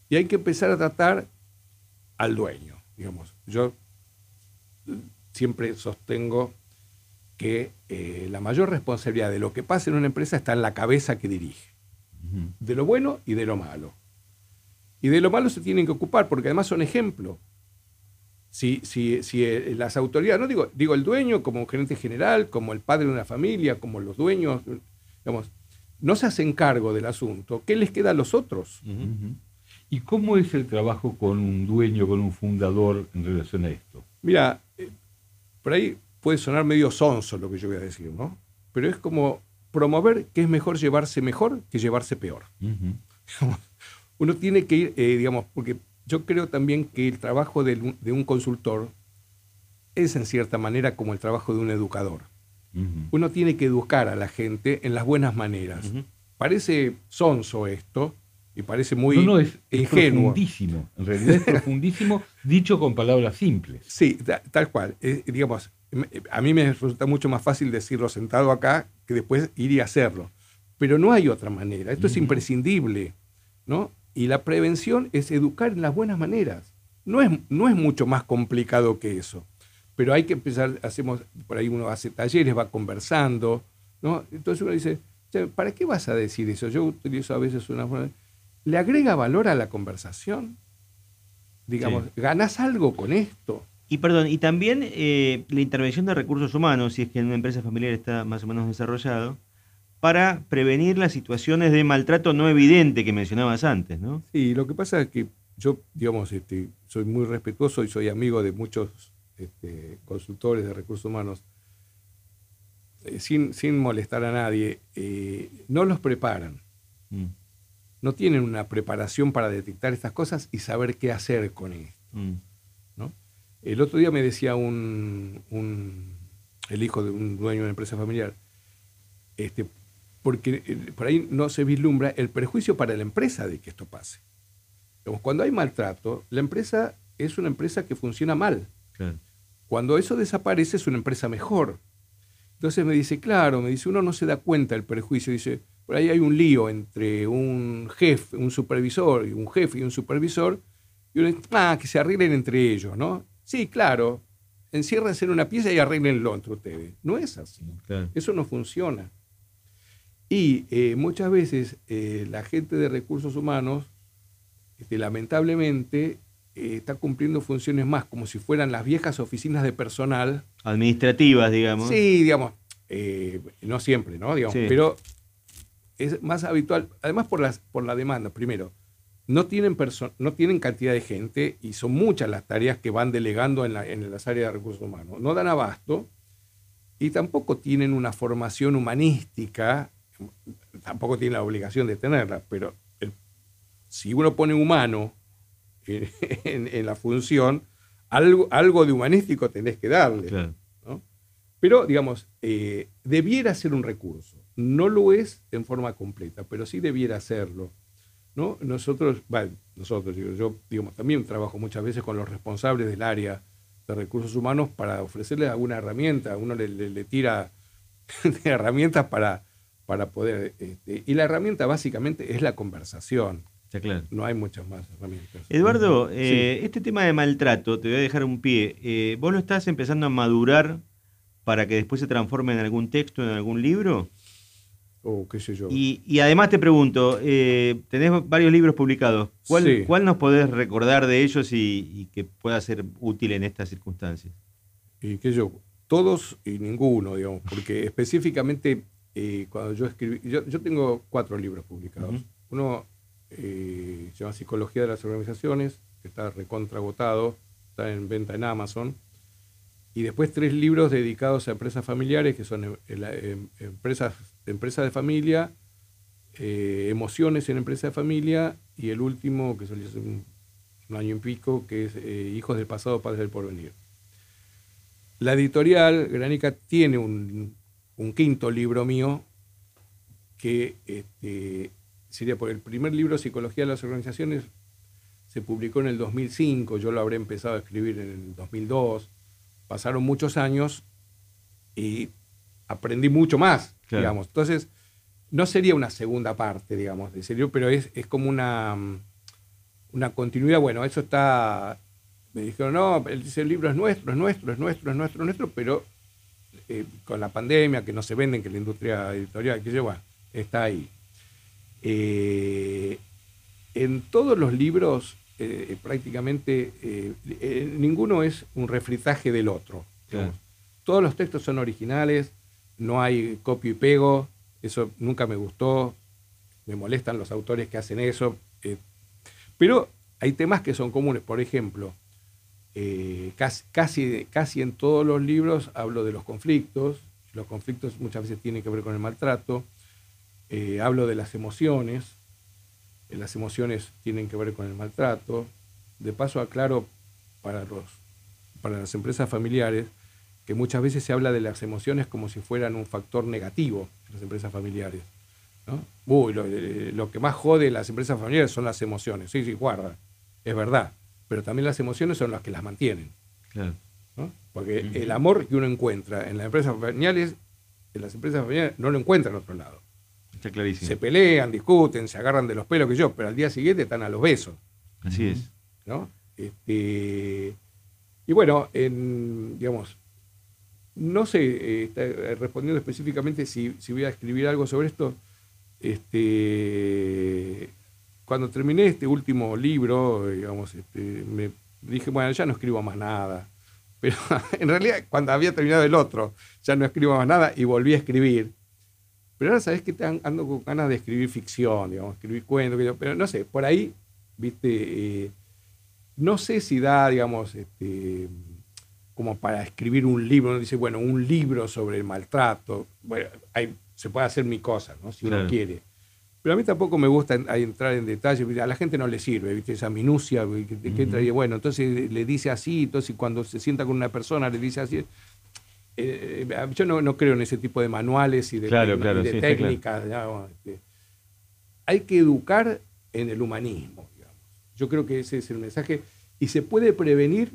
Y hay que empezar a tratar al dueño. Digamos, yo eh, siempre sostengo que eh, la mayor responsabilidad de lo que pasa en una empresa está en la cabeza que dirige de lo bueno y de lo malo. Y de lo malo se tienen que ocupar, porque además son ejemplo. Si, si, si eh, las autoridades, no digo, digo el dueño como gerente general, como el padre de una familia, como los dueños, digamos, no se hacen cargo del asunto, ¿qué les queda a los otros? ¿Y cómo es el trabajo con un dueño, con un fundador en relación a esto? Mira, eh, por ahí puede sonar medio sonso lo que yo voy a decir, ¿no? Pero es como promover que es mejor llevarse mejor que llevarse peor. Ujú. uno tiene que ir, eh, digamos, porque yo creo también que el trabajo del- de un consultor es en cierta manera como el trabajo de un educador. Uno tiene que educar a la gente en las buenas maneras. Parece sonso esto y parece muy no, no, es, es ingenuo. profundísimo. En realidad es profundísimo, dicho con palabras simples. Sí, ta- tal cual. Eh, digamos, a mí me resulta mucho más fácil decirlo sentado acá que después ir y hacerlo. Pero no hay otra manera. Esto es imprescindible. ¿no? Y la prevención es educar en las buenas maneras. No es, no es mucho más complicado que eso. Pero hay que empezar, hacemos, por ahí uno hace talleres, va conversando, ¿no? Entonces uno dice, "Che, ¿para qué vas a decir eso? Yo utilizo a veces una forma- ¿Le agrega valor a la conversación? Digamos, ¿ganás algo con esto? y perdón, y también eh, la intervención de recursos humanos, si es que en una empresa familiar está más o menos desarrollado, para prevenir las situaciones de maltrato no evidente que mencionabas antes, ¿no? Sí, lo que pasa es que yo, digamos, este, soy muy respetuoso y soy amigo de muchos este, consultores de recursos humanos, eh, sin, sin molestar a nadie, eh, no los preparan, Mm, no tienen una preparación para detectar estas cosas y saber qué hacer con esto. mm. ¿no? El otro día me decía un, un- el hijo de un dueño de una empresa familiar, este, porque eh, por ahí no se vislumbra el perjuicio para la empresa de que esto pase. Cuando hay maltrato, la empresa es una empresa que funciona mal. Claro. Cuando eso desaparece es una empresa mejor. Entonces me dice, claro, me dice, uno no se da cuenta del perjuicio. Dice, por ahí hay un lío entre un jefe, un supervisor, y un jefe y un supervisor, y uno dice, ah, que se arreglen entre ellos, ¿no? Sí, claro, enciérrense en una pieza y arreglenlo entre ustedes. No es así. Claro. Eso no funciona. Y eh, muchas veces eh, la gente de recursos humanos, este, lamentablemente, eh, está cumpliendo funciones más como si fueran las viejas oficinas de personal. Administrativas, digamos. Sí, digamos, no siempre, ¿no? Digamos, Sí. Pero es más habitual, además por, las, por la demanda, primero, no tienen, no tienen cantidad de gente y son muchas las tareas que van delegando en, la- en las áreas de recursos humanos. No dan abasto y tampoco tienen una formación humanística, tampoco tienen la obligación de tenerla, pero el- si uno pone humano en, en- en la función, algo, algo de humanístico tenés que darle. Claro. ¿no? Pero, digamos, eh, debiera ser un recurso. No lo es en forma completa, pero sí debiera serlo. ¿no? Nosotros, bueno, nosotros, digo, yo digamos, también trabajo muchas veces con los responsables del área de recursos humanos para ofrecerles alguna herramienta. Uno le, le- le tira herramientas para, para poder... este, y la herramienta básicamente es la conversación. Está claro. No hay muchas más herramientas. Eduardo, Sí. eh, este tema de maltrato, te voy a dejar un pie. eh, ¿Vos lo estás empezando a madurar para que después se transforme en algún texto, en algún libro? O qué sé yo. Y, y además te pregunto, eh, tenés varios libros publicados. ¿Cuál, Sí. cuál nos podés recordar de ellos y, y que pueda ser útil en estas circunstancias? y qué sé yo, todos y ninguno, digamos, porque específicamente eh, cuando yo escribí, yo, yo tengo cuatro libros publicados. Uno eh, se llama Psicología de las Organizaciones, que está recontragotado, está en venta en Amazon. Y después tres libros dedicados a empresas familiares, que son empresas, empresas de familia, emociones en empresa de familia, y el último, que salió hace un, año y pico, que es Hijos del pasado, padres del porvenir. La editorial Granica tiene un, quinto libro mío que este, sería por el primer libro, Psicología de las Organizaciones, se publicó en el 2005, yo lo habré empezado a escribir en el 2002, pasaron muchos años y aprendí mucho más, digamos. Entonces, no sería una segunda parte, digamos, de serio, pero es, es como una, una continuidad. Bueno, eso está me dijeron, no, ese libro es nuestro, es nuestro, es nuestro, es nuestro, es nuestro, pero eh, con la pandemia, que no se venden, que la industria editorial, que lleva, está ahí. Eh, en todos los libros, eh, prácticamente, ninguno es un refritaje del otro. Todos los textos son originales, no hay copio y pego, eso nunca me gustó, me molestan los autores que hacen eso, pero hay temas que son comunes, por ejemplo, eh, casi, casi, casi en todos los libros hablo de los conflictos. Los conflictos muchas veces tienen que ver con el maltrato. Eh, hablo de las emociones. Eh, las emociones tienen que ver con el maltrato. De paso aclaro para, los, para las empresas familiares que muchas veces se habla de las emociones como si fueran un factor negativo en las empresas familiares. Uy, lo, lo, que más jode las empresas familiares son las emociones. Sí, sí, guarda, es verdad pero también las emociones son las que las mantienen. Porque el amor que uno encuentra en las empresas familiares, en las empresas familiares no lo encuentra en otro lado. Está clarísimo. Se pelean, discuten, se agarran de los pelos que yo, pero al día siguiente están a los besos. Así es. ¿no? Este, y bueno, en, digamos, no sé, eh, respondiendo específicamente si, si, voy a escribir algo sobre esto, este, cuando terminé este último libro, digamos, este, me dije, bueno, ya no escribo más nada. Pero en realidad, cuando había terminado el otro, ya no escribo más nada y volví a escribir. Pero ahora sabes que ando con ganas de escribir ficción, digamos, escribir cuentos, pero no sé, por ahí, viste, eh, no sé si da, digamos, este, como para escribir un libro, uno dice, bueno, un libro sobre el maltrato, bueno, se puede hacer mi cosa, ¿no? Si uno quiere. Pero a mí tampoco me gusta entrar en detalle, a la gente no le sirve, ¿viste? Esa minucia que, bueno, entonces le dice así, entonces cuando se sienta con una persona le dice así. Eh, eh, yo no, creo en ese tipo de manuales y de, técnicas. Este. hay que educar en el humanismo, digamos. Yo creo que ese es el mensaje. Y se puede prevenir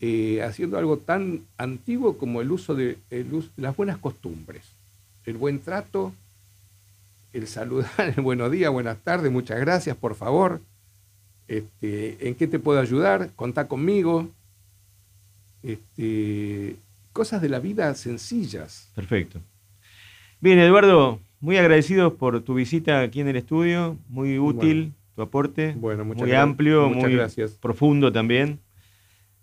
eh, haciendo algo tan antiguo como el uso de las buenas costumbres, el buen trato el saludar, el buenos días, buenas tardes, muchas gracias, por favor. Este, ¿En qué te puedo ayudar? Contá conmigo. Este, cosas de la vida sencillas. Perfecto. Bien, Eduardo, muy agradecidos por tu visita aquí en el estudio, muy útil tu aporte, bueno, muy amplio, muy profundo también.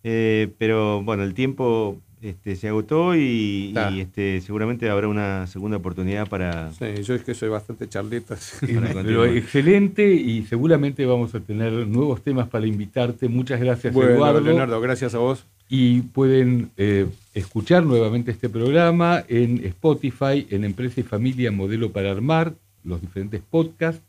Eh, pero bueno, el tiempo este, se agotó y, este, seguramente habrá una segunda oportunidad para. Sí, yo es que soy bastante charleta. Pero excelente y seguramente vamos a tener nuevos temas para invitarte. Muchas gracias, Eduardo. Leonardo, gracias a vos. Y pueden eh, escuchar nuevamente este programa en Spotify, en Empresa y Familia Modelo para Armar, los diferentes podcasts,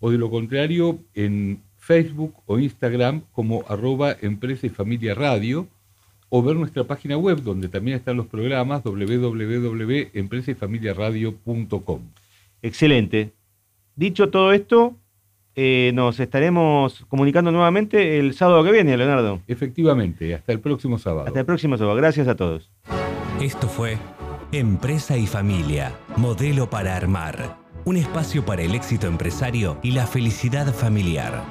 o de lo contrario en Facebook o Instagram como arroba Empresa y Familia Radio o ver nuestra página web donde también están los programas www.empresayfamiliaradio.com. Excelente. Dicho todo esto, eh, nos estaremos comunicando nuevamente el sábado que viene, Leonardo. Efectivamente, hasta el próximo sábado. Hasta el próximo sábado. Gracias a todos. Esto fue Empresa y Familia, modelo para armar. Un espacio para el éxito empresario y la felicidad familiar.